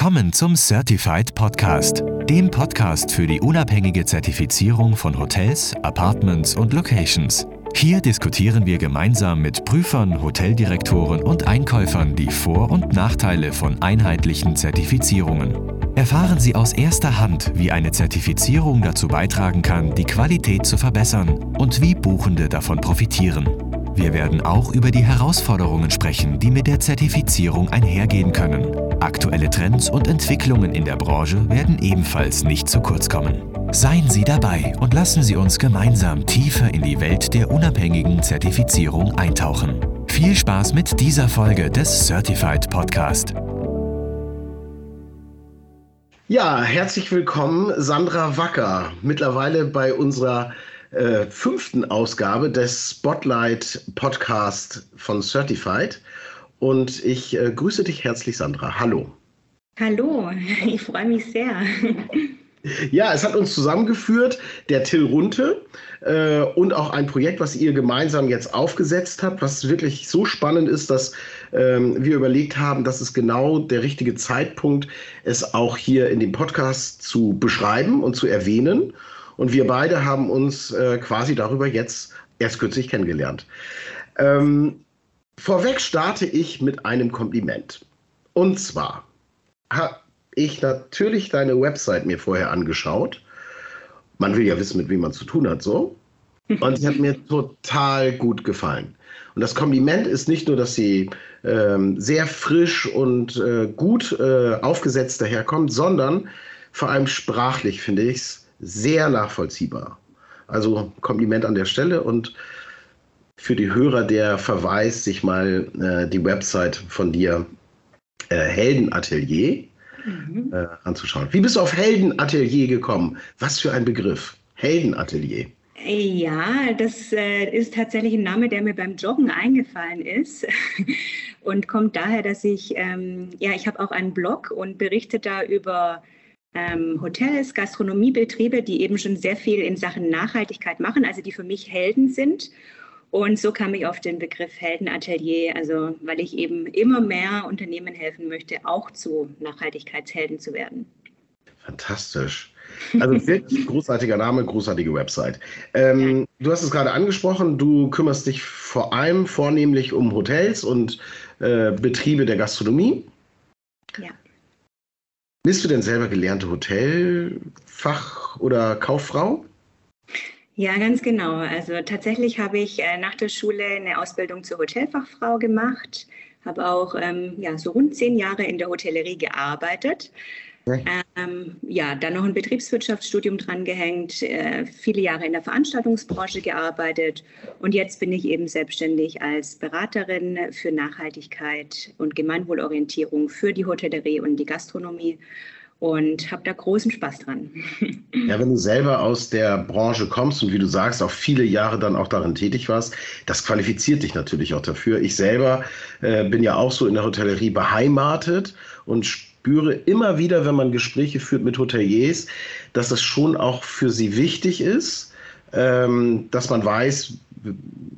Willkommen zum Certified Podcast, dem Podcast für die unabhängige Zertifizierung von Hotels, Apartments und Locations. Hier diskutieren wir gemeinsam mit Prüfern, Hoteldirektoren und Einkäufern die Vor- und Nachteile von einheitlichen Zertifizierungen. Erfahren Sie aus erster Hand, wie eine Zertifizierung dazu beitragen kann, die Qualität zu verbessern und wie Buchende davon profitieren. Wir werden auch über die Herausforderungen sprechen, die mit der Zertifizierung einhergehen können. Aktuelle Trends und Entwicklungen in der Branche werden ebenfalls nicht zu kurz kommen. Seien Sie dabei und lassen Sie uns gemeinsam tiefer in die Welt der unabhängigen Zertifizierung eintauchen. Viel Spaß mit dieser Folge des Certified Podcast. Ja, herzlich willkommen, Sandra Wacker, mittlerweile bei unserer äh, fünften Ausgabe des Spotlight Podcast von Certified. Und ich äh, grüße dich herzlich, Sandra. Hallo. Hallo, ich freue mich sehr. Ja, es hat uns zusammengeführt, der Till Runte äh, und auch ein Projekt, was ihr gemeinsam jetzt aufgesetzt habt, was wirklich so spannend ist, dass ähm, wir überlegt haben, dass es genau der richtige Zeitpunkt, es auch hier in dem Podcast zu beschreiben und zu erwähnen. Und wir beide haben uns äh, quasi darüber jetzt erst kürzlich kennengelernt. Ähm, vorweg starte ich mit einem Kompliment. Und zwar habe ich natürlich deine Website mir vorher angeschaut. Man will ja wissen, mit wem man zu tun hat, so. Und sie hat mir total gut gefallen. Und das Kompliment ist nicht nur, dass sie ähm, sehr frisch und äh, gut äh, aufgesetzt daherkommt, sondern vor allem sprachlich finde ich es sehr nachvollziehbar. Also Kompliment an der Stelle und für die Hörer der Verweis, sich mal äh, die Website von dir äh, Heldenatelier mhm. äh, anzuschauen. Wie bist du auf Heldenatelier gekommen? Was für ein Begriff? Heldenatelier. Ja, das äh, ist tatsächlich ein Name, der mir beim Joggen eingefallen ist und kommt daher, dass ich, ähm, ja, ich habe auch einen Blog und berichte da über ähm, Hotels, Gastronomiebetriebe, die eben schon sehr viel in Sachen Nachhaltigkeit machen, also die für mich Helden sind. Und so kam ich auf den Begriff Heldenatelier, also weil ich eben immer mehr Unternehmen helfen möchte, auch zu Nachhaltigkeitshelden zu werden. Fantastisch. Also wirklich großartiger Name, großartige Website. Ähm, du hast es gerade angesprochen, du kümmerst dich vor allem vornehmlich um Hotels und äh, Betriebe der Gastronomie. Ja. Bist du denn selber gelernte Hotelfach- oder Kauffrau? Ja, ganz genau. Also tatsächlich habe ich äh, nach der Schule eine Ausbildung zur Hotelfachfrau gemacht, habe auch ähm, ja, so rund zehn Jahre in der Hotellerie gearbeitet ähm, ja, dann noch ein Betriebswirtschaftsstudium drangehängt, äh, viele Jahre in der Veranstaltungsbranche gearbeitet und jetzt bin ich eben selbstständig als Beraterin für Nachhaltigkeit und Gemeinwohlorientierung für die Hotellerie und die Gastronomie und habe da großen Spaß dran. Ja, wenn du selber aus der Branche kommst und wie du sagst, auch viele Jahre dann auch darin tätig warst, das qualifiziert dich natürlich auch dafür. Ich selber äh, bin ja auch so in der Hotellerie beheimatet und spüre immer wieder, wenn man Gespräche führt mit Hoteliers, dass es schon auch für sie wichtig ist, ähm, dass man weiß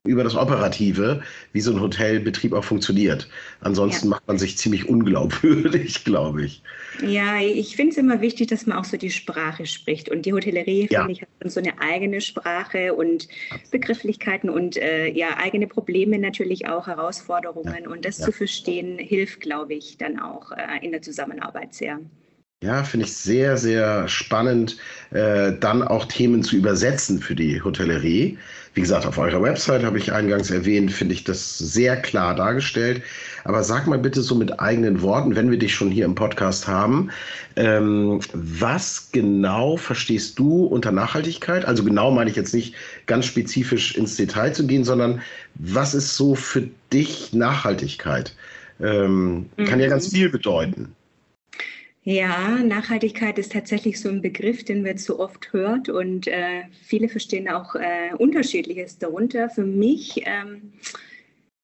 über das Operative, wie so ein Hotelbetrieb auch funktioniert. Ansonsten ja. macht man sich ziemlich unglaubwürdig, glaube ich. Ja, ich finde es immer wichtig, dass man auch so die Sprache spricht. Und die Hotellerie, ja. finde ich, hat so eine eigene Sprache und Begrifflichkeiten und äh, ja, eigene Probleme natürlich auch, Herausforderungen. Ja. Und das zu verstehen, hilft, glaube ich, dann auch äh, in der Zusammenarbeit sehr. Ja, finde ich sehr, sehr spannend, äh, dann auch Themen zu übersetzen für die Hotellerie. Wie gesagt, auf eurer Website habe ich eingangs erwähnt, finde ich das sehr klar dargestellt. Aber sag mal bitte so mit eigenen Worten, wenn wir dich schon hier im Podcast haben, ähm, was genau verstehst du unter Nachhaltigkeit? Also genau meine ich jetzt nicht ganz spezifisch ins Detail zu gehen, sondern was ist so für dich Nachhaltigkeit? Ähm, mhm. Kann ja ganz mhm. viel bedeuten. Ja, Nachhaltigkeit ist tatsächlich so ein Begriff, den man zu oft hört und äh, viele verstehen auch äh, Unterschiedliches darunter. Für mich ähm,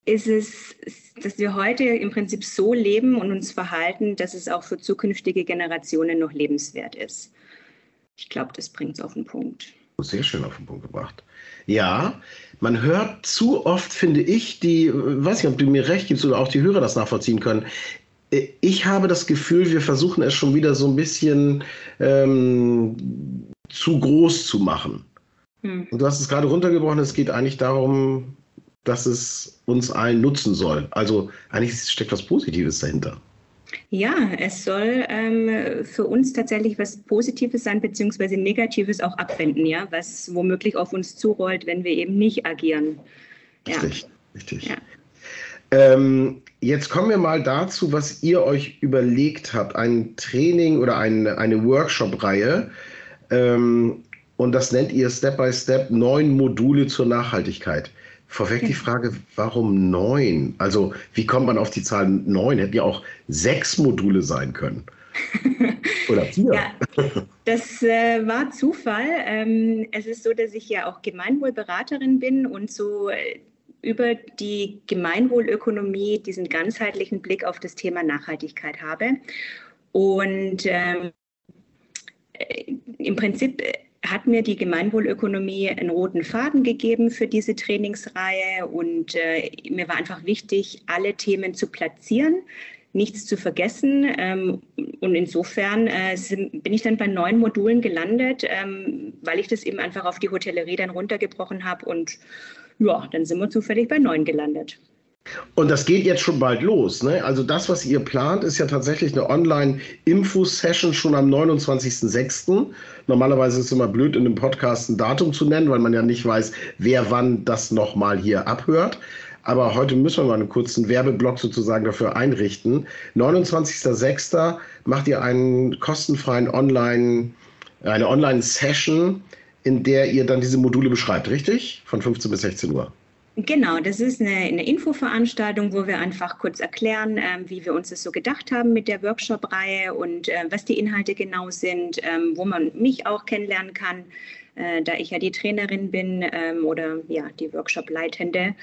ist es, dass wir heute im Prinzip so leben und uns verhalten, dass es auch für zukünftige Generationen noch lebenswert ist. Ich glaube, das bringt es auf den Punkt. Sehr schön auf den Punkt gebracht. Ja, man hört zu oft, finde ich, die, weiß nicht, ob du mir recht gibst oder auch die Hörer das nachvollziehen können, ich habe das Gefühl, wir versuchen es schon wieder so ein bisschen ähm, zu groß zu machen. Hm. Und du hast es gerade runtergebrochen, es geht eigentlich darum, dass es uns allen nutzen soll. Also eigentlich steckt was Positives dahinter. Ja, es soll ähm, für uns tatsächlich was Positives sein, beziehungsweise Negatives auch abwenden, ja, was womöglich auf uns zurollt, wenn wir eben nicht agieren. Richtig, ja. richtig. Ja. Ähm, jetzt kommen wir mal dazu, was ihr euch überlegt habt. Ein Training oder ein, eine Workshop-Reihe. Ähm, und das nennt ihr Step by Step neun Module zur Nachhaltigkeit. Vorweg die Frage, warum neun? Also, wie kommt man auf die Zahl neun? Hätten ja auch sechs Module sein können. Oder vier. Ja, das äh, war Zufall. Ähm, es ist so, dass ich ja auch Gemeinwohlberaterin bin und so äh, über die Gemeinwohlökonomie diesen ganzheitlichen Blick auf das Thema Nachhaltigkeit habe. Und ähm, äh, im Prinzip hat mir die Gemeinwohlökonomie einen roten Faden gegeben für diese Trainingsreihe und äh, mir war einfach wichtig, alle Themen zu platzieren, nichts zu vergessen. Ähm, und insofern äh, sind, bin ich dann bei neun Modulen gelandet, ähm, weil ich das eben einfach auf die Hotellerie dann runtergebrochen habe und ja, dann sind wir zufällig bei neun gelandet. Und das geht jetzt schon bald los. Ne? Also das, was ihr plant, ist ja tatsächlich eine Online-Info-Session schon am 29.06. Normalerweise ist es immer blöd, in einem Podcast ein Datum zu nennen, weil man ja nicht weiß, wer wann das nochmal hier abhört. Aber heute müssen wir mal einen kurzen Werbeblock sozusagen dafür einrichten. 29.06. macht ihr einen kostenfreien Online, eine Online-Session, in der ihr dann diese Module beschreibt, richtig? Von 15 bis 16 Uhr. Genau, das ist eine, eine Infoveranstaltung, wo wir einfach kurz erklären, ähm, wie wir uns das so gedacht haben mit der Workshop-Reihe und äh, was die Inhalte genau sind, ähm, wo man mich auch kennenlernen kann, äh, da ich ja die Trainerin bin ähm, oder ja die Workshop-Leitende.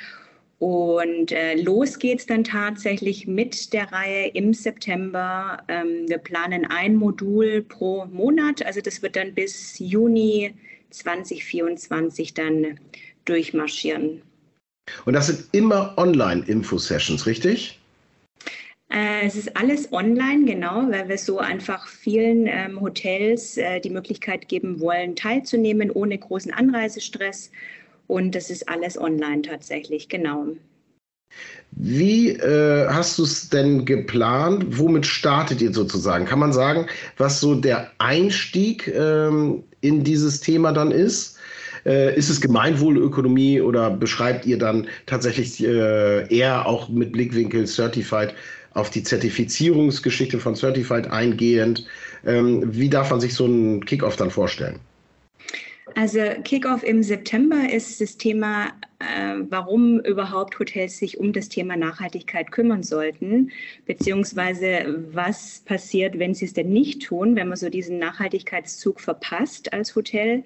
Und äh, los geht's dann tatsächlich mit der Reihe im September. Ähm, wir planen ein Modul pro Monat, also das wird dann bis Juni 2024 dann durchmarschieren. Und das sind immer Online-Info-Sessions, richtig? Äh, es ist alles online, genau, weil wir so einfach vielen ähm, Hotels äh, die Möglichkeit geben wollen, teilzunehmen ohne großen Anreisestress. Und das ist alles online tatsächlich, genau. Wie äh, hast du es denn geplant? Womit startet ihr sozusagen? Kann man sagen, was so der Einstieg ähm, in dieses Thema dann ist? Äh, ist es Gemeinwohlökonomie oder beschreibt ihr dann tatsächlich äh, eher auch mit Blickwinkel Certified auf die Zertifizierungsgeschichte von Certified eingehend? Ähm, wie darf man sich so einen Kickoff dann vorstellen? Also Kickoff im September ist das Thema, äh, warum überhaupt Hotels sich um das Thema Nachhaltigkeit kümmern sollten, beziehungsweise was passiert, wenn sie es denn nicht tun, wenn man so diesen Nachhaltigkeitszug verpasst als Hotel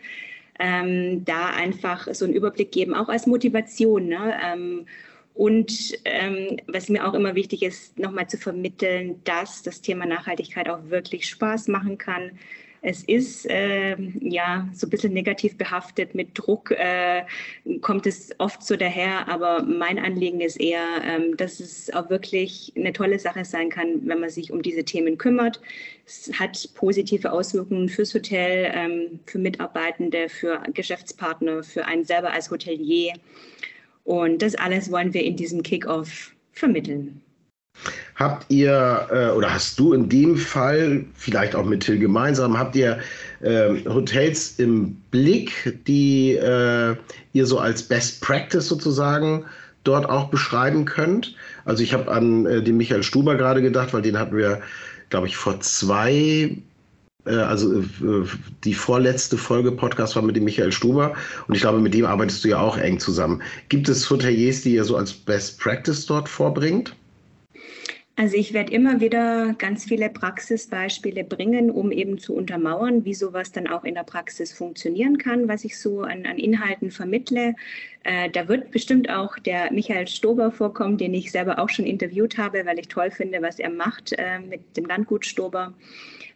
ähm, da einfach so einen Überblick geben, auch als Motivation. Ne? Ähm, und ähm, was mir auch immer wichtig ist, nochmal zu vermitteln, dass das Thema Nachhaltigkeit auch wirklich Spaß machen kann, es ist äh, ja so ein bisschen negativ behaftet mit Druck, äh, kommt es oft so daher, aber mein Anliegen ist eher, ähm, dass es auch wirklich eine tolle Sache sein kann, wenn man sich um diese Themen kümmert. Es hat positive Auswirkungen fürs Hotel, ähm, für Mitarbeitende, für Geschäftspartner, für einen selber als Hotelier. Und das alles wollen wir in diesem Kickoff vermitteln. Habt ihr, äh, oder hast du in dem Fall, vielleicht auch mit Till gemeinsam, habt ihr äh, Hotels im Blick, die äh, ihr so als Best Practice sozusagen dort auch beschreiben könnt? Also ich habe an äh, den Michael Stuber gerade gedacht, weil den hatten wir, glaube ich, vor zwei äh, also äh, die vorletzte Folge Podcast war mit dem Michael Stuber und ich glaube, mit dem arbeitest du ja auch eng zusammen. Gibt es Hoteliers, die ihr so als Best Practice dort vorbringt? Also ich werde immer wieder ganz viele Praxisbeispiele bringen, um eben zu untermauern, wie sowas dann auch in der Praxis funktionieren kann, was ich so an, an Inhalten vermittle. Äh, da wird bestimmt auch der Michael Stober vorkommen, den ich selber auch schon interviewt habe, weil ich toll finde, was er macht äh, mit dem Landgut Stober.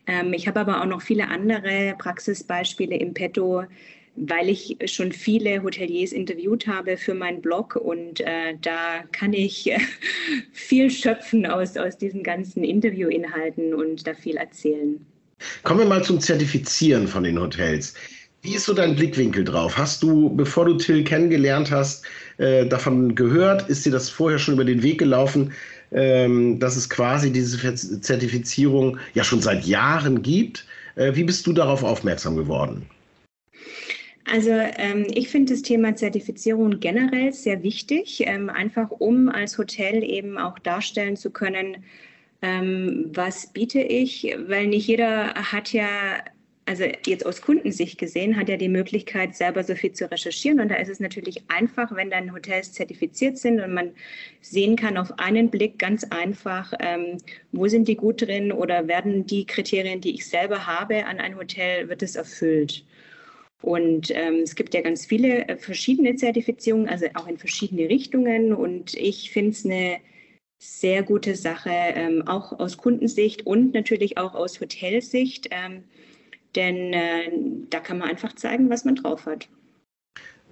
Ähm, ich habe aber auch noch viele andere Praxisbeispiele im Petto, weil ich schon viele Hoteliers interviewt habe für meinen Blog und äh, da kann ich viel schöpfen aus, aus diesen ganzen Interviewinhalten und da viel erzählen. Kommen wir mal zum Zertifizieren von den Hotels. Wie ist so dein Blickwinkel drauf? Hast du, bevor du Till kennengelernt hast, äh, davon gehört? Ist dir das vorher schon über den Weg gelaufen, ähm, dass es quasi diese Zertifizierung ja schon seit Jahren gibt? Äh, wie bist du darauf aufmerksam geworden? Also ähm, ich finde das Thema Zertifizierung generell sehr wichtig, ähm, einfach um als Hotel eben auch darstellen zu können, ähm, was biete ich, weil nicht jeder hat ja also jetzt aus Kundensicht gesehen, hat er die Möglichkeit, selber so viel zu recherchieren. Und da ist es natürlich einfach, wenn dann Hotels zertifiziert sind und man sehen kann auf einen Blick ganz einfach, ähm, wo sind die gut drin oder werden die Kriterien, die ich selber habe an ein Hotel, wird es erfüllt. Und ähm, es gibt ja ganz viele äh, verschiedene Zertifizierungen, also auch in verschiedene Richtungen. Und ich finde es eine sehr gute Sache, ähm, auch aus Kundensicht und natürlich auch aus Hotelsicht. Ähm, denn äh, da kann man einfach zeigen, was man drauf hat.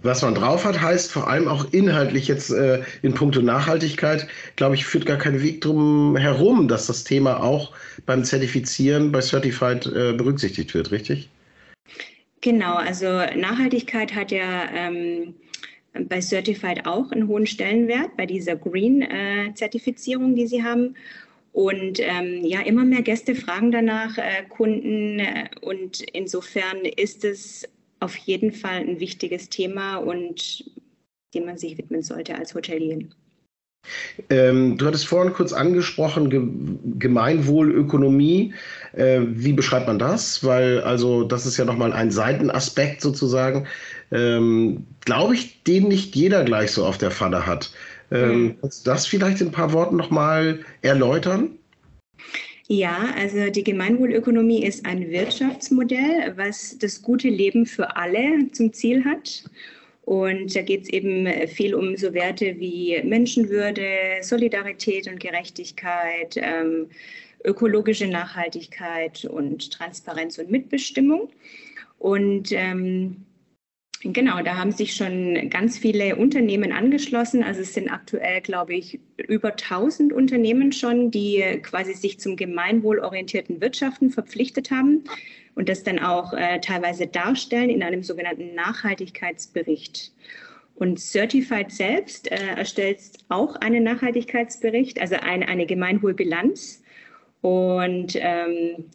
Was man drauf hat, heißt vor allem auch inhaltlich jetzt äh, in puncto Nachhaltigkeit, glaube ich, führt gar kein Weg drum herum, dass das Thema auch beim Zertifizieren bei Certified äh, berücksichtigt wird, richtig? Genau, also Nachhaltigkeit hat ja ähm, bei Certified auch einen hohen Stellenwert, bei dieser Green-Zertifizierung, äh, die sie haben. Und ähm, ja, immer mehr Gäste fragen danach, äh, Kunden. Äh, und insofern ist es auf jeden Fall ein wichtiges Thema und dem man sich widmen sollte als Hotelier. Ähm, du hattest vorhin kurz angesprochen, Ge Gemeinwohlökonomie. Äh, wie beschreibt man das? Weil, also, das ist ja nochmal ein Seitenaspekt sozusagen, ähm, glaube ich, den nicht jeder gleich so auf der Pfanne hat. Ähm, mhm. Kannst du das vielleicht in ein paar Worten nochmal erläutern? Ja, also die Gemeinwohlökonomie ist ein Wirtschaftsmodell, was das gute Leben für alle zum Ziel hat. Und da geht es eben viel um so Werte wie Menschenwürde, Solidarität und Gerechtigkeit, ähm, ökologische Nachhaltigkeit und Transparenz und Mitbestimmung. Und ähm, Genau, da haben sich schon ganz viele Unternehmen angeschlossen. Also es sind aktuell, glaube ich, über 1000 Unternehmen schon, die quasi sich zum gemeinwohlorientierten Wirtschaften verpflichtet haben und das dann auch äh, teilweise darstellen in einem sogenannten Nachhaltigkeitsbericht. Und Certified selbst äh, erstellt auch einen Nachhaltigkeitsbericht, also eine, eine Gemeinwohlbilanz. Und ähm,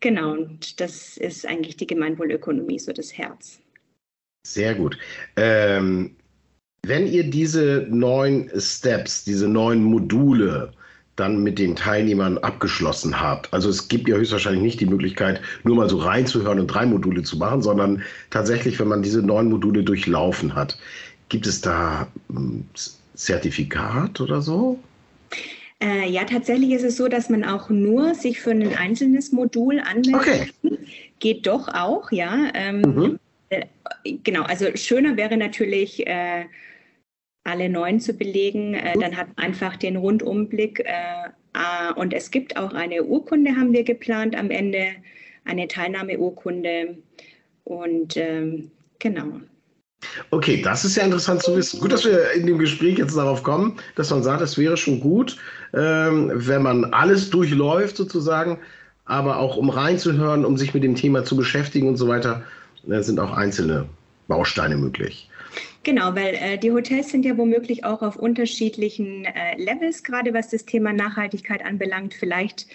genau, das ist eigentlich die Gemeinwohlökonomie, so das Herz. Sehr gut. Ähm, wenn ihr diese neun Steps, diese neun Module dann mit den Teilnehmern abgeschlossen habt, also es gibt ja höchstwahrscheinlich nicht die Möglichkeit, nur mal so reinzuhören und drei Module zu machen, sondern tatsächlich, wenn man diese neun Module durchlaufen hat, gibt es da ein hm, Zertifikat oder so? Äh, ja, tatsächlich ist es so, dass man auch nur sich für ein einzelnes Modul anmeldet. Okay. Geht doch auch, ja. Ähm, mhm. Äh, genau, also schöner wäre natürlich, äh, alle neun zu belegen. Äh, dann hat man einfach den Rundumblick. Äh, und es gibt auch eine Urkunde, haben wir geplant am Ende, eine Teilnahmeurkunde. Und ähm, genau. Okay, das ist ja interessant zu wissen. Gut, dass wir in dem Gespräch jetzt darauf kommen, dass man sagt, es wäre schon gut, ähm, wenn man alles durchläuft sozusagen, aber auch um reinzuhören, um sich mit dem Thema zu beschäftigen und so weiter, äh, sind auch einzelne Bausteine möglich. Genau, weil äh, die Hotels sind ja womöglich auch auf unterschiedlichen äh, Levels, gerade was das Thema Nachhaltigkeit anbelangt. Vielleicht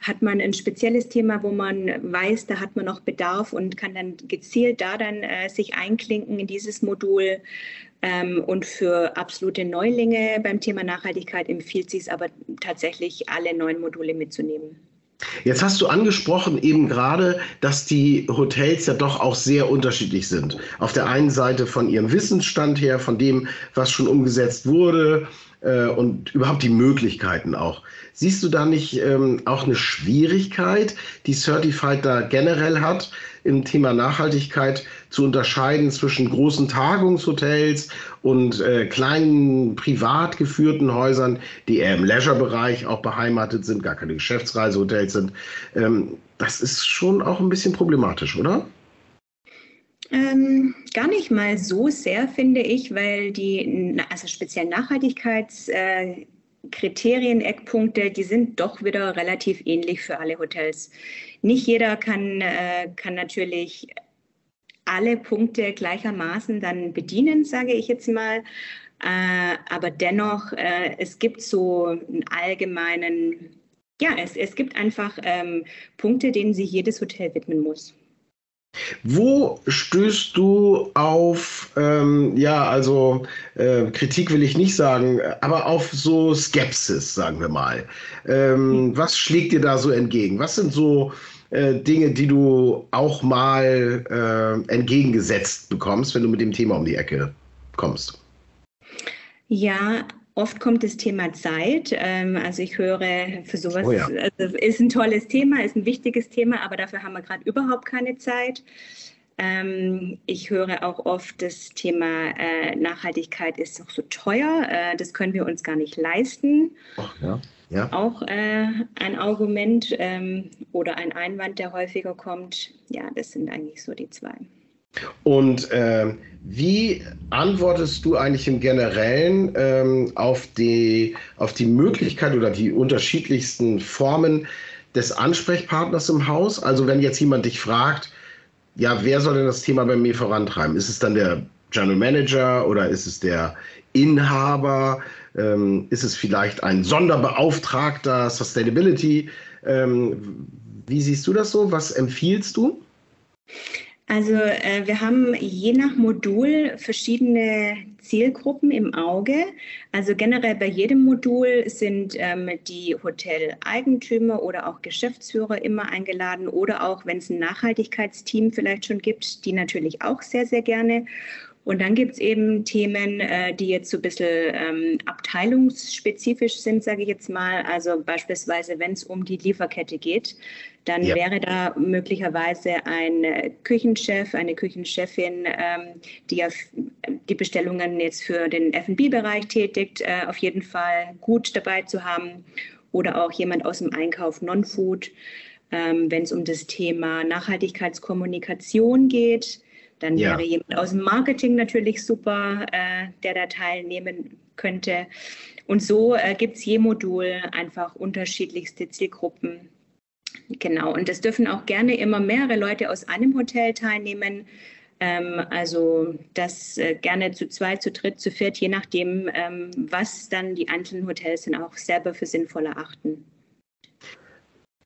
hat man ein spezielles Thema, wo man weiß, da hat man noch Bedarf und kann dann gezielt da dann äh, sich einklinken in dieses Modul. Ähm, und für absolute Neulinge beim Thema Nachhaltigkeit empfiehlt sich es aber tatsächlich, alle neun Module mitzunehmen. Jetzt hast du angesprochen eben gerade, dass die Hotels ja doch auch sehr unterschiedlich sind. Auf der einen Seite von ihrem Wissensstand her, von dem, was schon umgesetzt wurde äh, und überhaupt die Möglichkeiten auch. Siehst du da nicht ähm, auch eine Schwierigkeit, die Certified da generell hat, im Thema Nachhaltigkeit zu unterscheiden zwischen großen Tagungshotels und äh, kleinen privat geführten Häusern, die eher im Leisure-Bereich auch beheimatet sind, gar keine Geschäftsreisehotels sind. Ähm, das ist schon auch ein bisschen problematisch, oder? Ähm, gar nicht mal so sehr, finde ich, weil die, also speziell Nachhaltigkeitskriterien, äh, Eckpunkte, die sind doch wieder relativ ähnlich für alle Hotels. Nicht jeder kann, äh, kann natürlich alle Punkte gleichermaßen dann bedienen, sage ich jetzt mal. Äh, aber dennoch, äh, es gibt so einen allgemeinen, ja, es, es gibt einfach ähm, Punkte, denen sich jedes Hotel widmen muss. Wo stößt du auf, ähm, ja, also äh, Kritik will ich nicht sagen, aber auf so Skepsis, sagen wir mal. Ähm, mhm. Was schlägt dir da so entgegen? Was sind so äh, Dinge, die du auch mal äh, entgegengesetzt bekommst, wenn du mit dem Thema um die Ecke kommst? Ja, Oft kommt das Thema Zeit. Ähm, also ich höre für sowas, oh ja. also ist ein tolles Thema, ist ein wichtiges Thema, aber dafür haben wir gerade überhaupt keine Zeit. Ähm, ich höre auch oft, das Thema äh, Nachhaltigkeit ist doch so teuer, äh, das können wir uns gar nicht leisten. Ach, ja. Ja. Auch äh, ein Argument ähm, oder ein Einwand, der häufiger kommt. Ja, das sind eigentlich so die zwei. Und äh, wie antwortest du eigentlich im Generellen ähm, auf, die, auf die Möglichkeit oder die unterschiedlichsten Formen des Ansprechpartners im Haus? Also wenn jetzt jemand dich fragt, ja, wer soll denn das Thema bei mir vorantreiben? Ist es dann der General Manager oder ist es der Inhaber? Ähm, ist es vielleicht ein Sonderbeauftragter Sustainability? Ähm, wie siehst du das so? Was empfiehlst du? Also äh, wir haben je nach Modul verschiedene Zielgruppen im Auge. Also generell bei jedem Modul sind ähm, die Hoteleigentümer oder auch Geschäftsführer immer eingeladen oder auch, wenn es ein Nachhaltigkeitsteam vielleicht schon gibt, die natürlich auch sehr, sehr gerne. Und dann gibt es eben Themen, äh, die jetzt so ein bisschen ähm, abteilungsspezifisch sind, sage ich jetzt mal. Also beispielsweise, wenn es um die Lieferkette geht, dann ja. wäre da möglicherweise ein äh, Küchenchef, eine Küchenchefin, ähm, die ja die Bestellungen jetzt für den F&B-Bereich tätigt, äh, auf jeden Fall gut dabei zu haben. Oder auch jemand aus dem Einkauf Non-Food, ähm, wenn es um das Thema Nachhaltigkeitskommunikation geht dann ja. wäre jemand aus dem Marketing natürlich super, äh, der da teilnehmen könnte. Und so äh, gibt es je Modul einfach unterschiedlichste Zielgruppen. Genau, und es dürfen auch gerne immer mehrere Leute aus einem Hotel teilnehmen. Ähm, also das äh, gerne zu zweit, zu dritt, zu viert, je nachdem, ähm, was dann die einzelnen Hotels dann auch selber für sinnvoll erachten.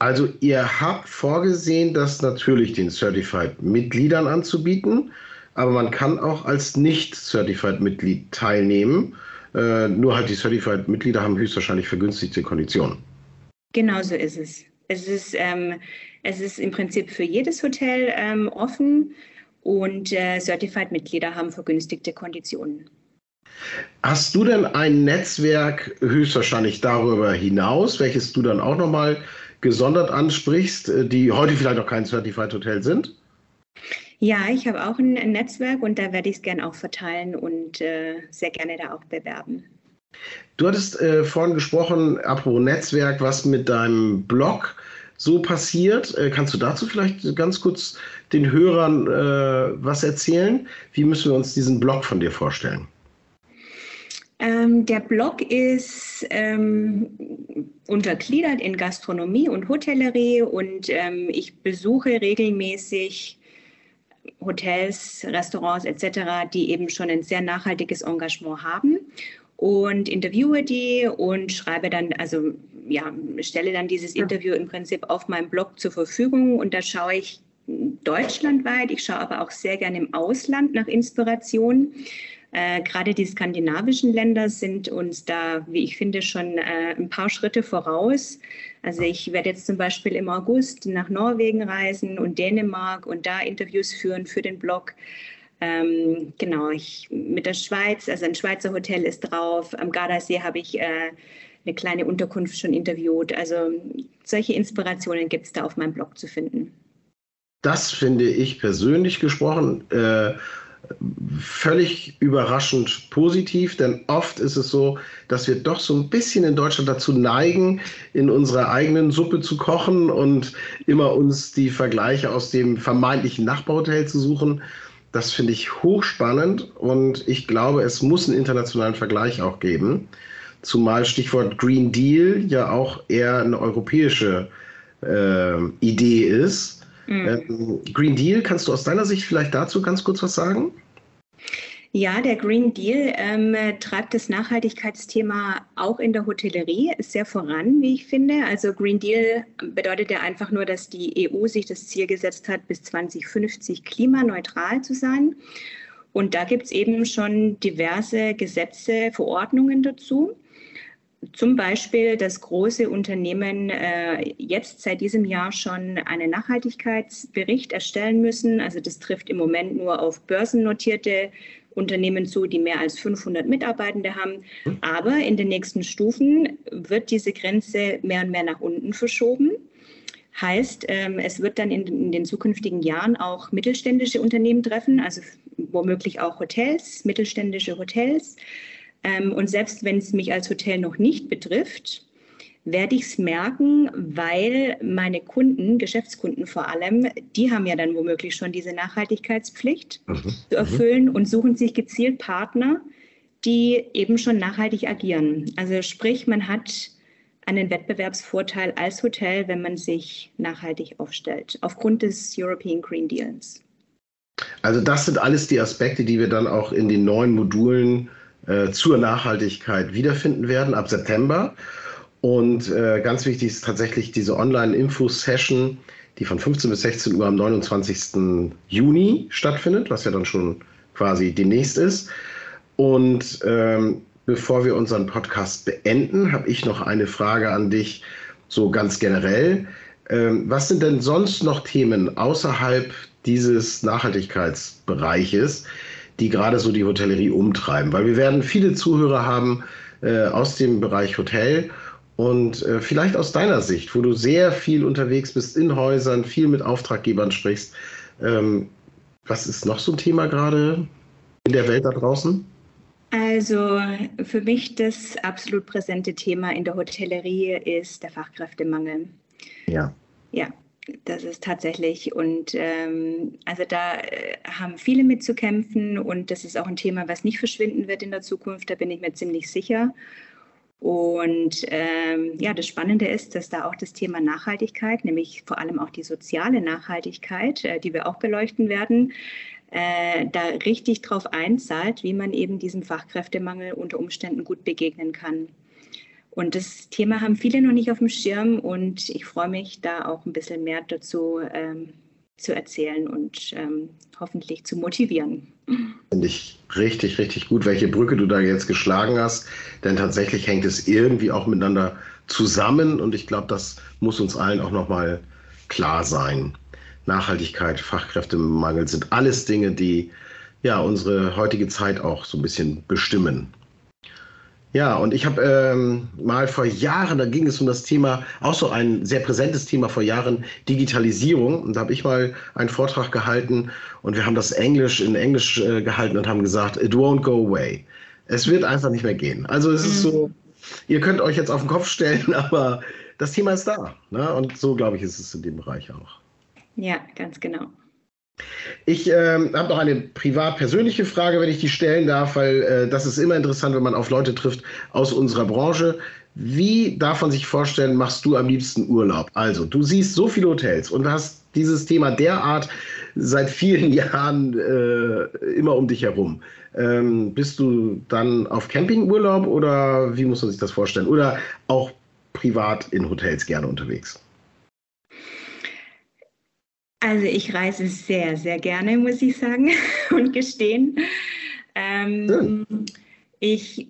Also ihr habt vorgesehen, das natürlich den Certified-Mitgliedern anzubieten, aber man kann auch als Nicht-Certified-Mitglied teilnehmen. Äh, nur halt die Certified-Mitglieder haben höchstwahrscheinlich vergünstigte Konditionen. Genau so ist es. Es ist, ähm, es ist im Prinzip für jedes Hotel ähm, offen und äh, Certified-Mitglieder haben vergünstigte Konditionen. Hast du denn ein Netzwerk höchstwahrscheinlich darüber hinaus, welches du dann auch nochmal gesondert ansprichst, äh, die heute vielleicht noch kein Certified Hotel sind? Ja, ich habe auch ein, Netzwerk und da werde ich es gerne auch verteilen und äh, sehr gerne da auch bewerben. Du hattest äh, vorhin gesprochen, apropos Netzwerk, was mit deinem Blog so passiert. Äh, kannst du dazu vielleicht ganz kurz den Hörern äh, was erzählen? Wie müssen wir uns diesen Blog von dir vorstellen? Ähm, der Blog ist ähm, untergliedert in Gastronomie und Hotellerie und ähm, ich besuche regelmäßig Hotels, Restaurants etc., die eben schon ein sehr nachhaltiges Engagement haben und interviewe die und schreibe dann, also ja, stelle dann dieses Interview im Prinzip auf meinem Blog zur Verfügung und da schaue ich deutschlandweit, ich schaue aber auch sehr gerne im Ausland nach Inspiration äh, gerade die skandinavischen Länder sind uns da, wie ich finde, schon äh, ein paar Schritte voraus. Also ich werde jetzt zum Beispiel im August nach Norwegen reisen und Dänemark und da Interviews führen für den Blog. Ähm, genau, ich, mit der Schweiz, also ein Schweizer Hotel ist drauf. Am Gardasee habe ich äh, eine kleine Unterkunft schon interviewt. Also solche Inspirationen gibt es da auf meinem Blog zu finden. Das finde ich persönlich gesprochen äh, völlig überraschend positiv, denn oft ist es so, dass wir doch so ein bisschen in Deutschland dazu neigen, in unserer eigenen Suppe zu kochen und immer uns die Vergleiche aus dem vermeintlichen Nachbarhotel zu suchen. Das finde ich hochspannend und ich glaube, es muss einen internationalen Vergleich auch geben. Zumal Stichwort Green Deal ja auch eher eine europäische äh, Idee ist. Mhm. Ähm, Green Deal, kannst du aus deiner Sicht vielleicht dazu ganz kurz was sagen? Ja, der Green Deal ähm, treibt das Nachhaltigkeitsthema auch in der Hotellerie sehr voran, wie ich finde. Also Green Deal bedeutet ja einfach nur, dass die EU sich das Ziel gesetzt hat, bis 2050 klimaneutral zu sein. Und da gibt es eben schon diverse Gesetze, Verordnungen dazu. Zum Beispiel, dass große Unternehmen äh, jetzt seit diesem Jahr schon einen Nachhaltigkeitsbericht erstellen müssen. Also das trifft im Moment nur auf börsennotierte Unternehmen zu, die mehr als 500 Mitarbeitende haben. Aber in den nächsten Stufen wird diese Grenze mehr und mehr nach unten verschoben. Heißt, ähm, es wird dann in, in, den zukünftigen Jahren auch mittelständische Unternehmen treffen, also womöglich auch Hotels, mittelständische Hotels. Ähm, und selbst wenn es mich als Hotel noch nicht betrifft, werde ich es merken, weil meine Kunden, Geschäftskunden vor allem, die haben ja dann womöglich schon diese Nachhaltigkeitspflicht mhm. zu mhm. erfüllen und suchen sich gezielt Partner, die eben schon nachhaltig agieren. Also sprich, man hat einen Wettbewerbsvorteil als Hotel, wenn man sich nachhaltig aufstellt, aufgrund des European Green Deals. Also das sind alles die Aspekte, die wir dann auch in den neuen Modulen äh, zur Nachhaltigkeit wiederfinden werden ab September. Und äh, ganz wichtig ist tatsächlich diese Online-Info-Session, die von 15 bis 16 Uhr am 29. Juni stattfindet, was ja dann schon quasi demnächst ist. Und ähm, bevor wir unseren Podcast beenden, habe ich noch eine Frage an dich, so ganz generell. Ähm, was sind denn sonst noch Themen außerhalb dieses Nachhaltigkeitsbereiches, die gerade so die Hotellerie umtreiben? Weil wir werden viele Zuhörer haben äh, aus dem Bereich Hotel und äh, vielleicht aus deiner Sicht, wo du sehr viel unterwegs bist in Häusern, viel mit Auftraggebern sprichst, ähm, was ist noch so ein Thema gerade in der Welt da draußen? Also für mich das absolut präsente Thema in der Hotellerie ist der Fachkräftemangel. Ja. Ja, das ist tatsächlich. Und ähm, also da äh, haben viele mit zu kämpfen und das ist auch ein Thema, was nicht verschwinden wird in der Zukunft, da bin ich mir ziemlich sicher. Und ähm, ja, das Spannende ist, dass da auch das Thema Nachhaltigkeit, nämlich vor allem auch die soziale Nachhaltigkeit, äh, die wir auch beleuchten werden, äh, da richtig drauf einzahlt, wie man eben diesem Fachkräftemangel unter Umständen gut begegnen kann. Und das Thema haben viele noch nicht auf dem Schirm und ich freue mich, da auch ein bisschen mehr dazu ähm, zu erzählen und ähm, hoffentlich zu motivieren. Finde ich richtig, richtig gut, welche Brücke du da jetzt geschlagen hast. Denn tatsächlich hängt es irgendwie auch miteinander zusammen und ich glaube, das muss uns allen auch nochmal klar sein. Nachhaltigkeit, Fachkräftemangel sind alles Dinge, die ja unsere heutige Zeit auch so ein bisschen bestimmen. Ja, und ich habe ähm, mal vor Jahren, da ging es um das Thema, auch so ein sehr präsentes Thema vor Jahren, Digitalisierung. Und da habe ich mal einen Vortrag gehalten und wir haben das Englisch in Englisch äh, gehalten und haben gesagt, it won't go away. Es wird einfach nicht mehr gehen. Also es ist so, mhm. ihr könnt euch jetzt auf den Kopf stellen, aber das Thema ist da. Ne? Und so, glaube ich, ist es in dem Bereich auch. Ja, ganz genau. Ich ähm, habe noch eine privat-persönliche Frage, wenn ich die stellen darf, weil äh, das ist immer interessant, wenn man auf Leute trifft aus unserer Branche. Wie darf man sich vorstellen, machst du am liebsten Urlaub? Also, du siehst so viele Hotels und hast dieses Thema derart seit vielen Jahren äh, immer um dich herum. Ähm, bist du dann auf Campingurlaub oder wie muss man sich das vorstellen? Oder auch privat in Hotels gerne unterwegs? Also ich reise sehr, sehr gerne, muss ich sagen und gestehen. Ähm, ich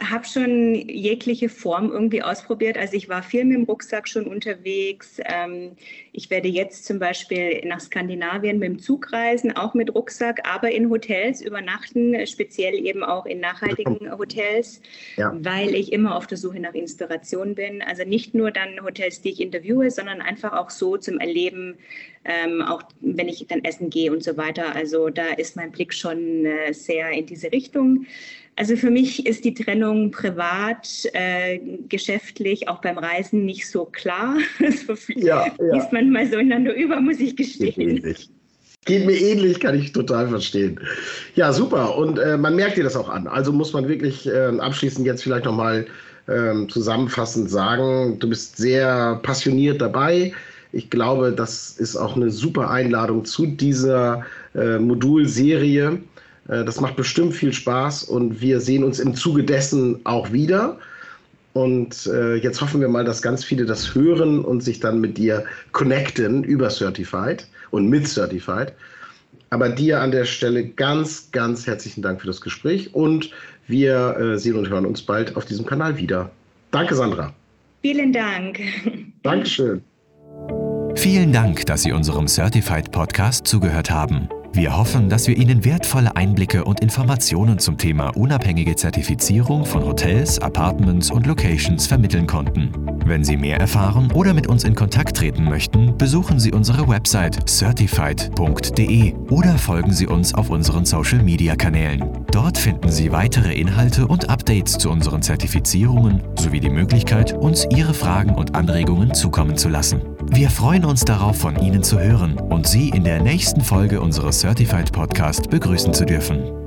habe schon jegliche Form irgendwie ausprobiert. Also ich war viel mit dem Rucksack schon unterwegs. Ähm, ich werde jetzt zum Beispiel nach Skandinavien mit dem Zug reisen, auch mit Rucksack, aber in Hotels übernachten, speziell eben auch in nachhaltigen Hotels, ja. weil ich immer auf der Suche nach Inspiration bin. Also nicht nur dann Hotels, die ich interviewe, sondern einfach auch so zum Erleben, ähm, auch wenn ich dann essen gehe und so weiter. Also da ist mein Blick schon äh, sehr in diese Richtung. Also für mich ist die Trennung privat, äh, geschäftlich, auch beim Reisen nicht so klar. Das ja, ja. manchmal so ineinander über, muss ich gestehen. Geht mir ähnlich, kann ich total verstehen. Ja, super. Und äh, man merkt dir das auch an. Also muss man wirklich äh, abschließend jetzt vielleicht nochmal äh, zusammenfassend sagen, du bist sehr passioniert dabei. Ich glaube, das ist auch eine super Einladung zu dieser äh, Modulserie. Äh, das macht bestimmt viel Spaß und wir sehen uns im Zuge dessen auch wieder. Und äh, jetzt hoffen wir mal, dass ganz viele das hören und sich dann mit dir connecten über Certified und mit Certified. Aber dir an der Stelle ganz, ganz herzlichen Dank für das Gespräch und wir äh, sehen und hören uns bald auf diesem Kanal wieder. Danke, Sandra. Vielen Dank. Dankeschön. Vielen Dank, dass Sie unserem Certified Podcast zugehört haben. Wir hoffen, dass wir Ihnen wertvolle Einblicke und Informationen zum Thema unabhängige Zertifizierung von Hotels, Apartments und Locations vermitteln konnten. Wenn Sie mehr erfahren oder mit uns in Kontakt treten möchten, besuchen Sie unsere Website certified.de oder folgen Sie uns auf unseren Social-Media-Kanälen. Dort finden Sie weitere Inhalte und Updates zu unseren Zertifizierungen sowie die Möglichkeit, uns Ihre Fragen und Anregungen zukommen zu lassen. Wir freuen uns darauf, von Ihnen zu hören und Sie in der nächsten Folge unseres Certified Podcast begrüßen zu dürfen.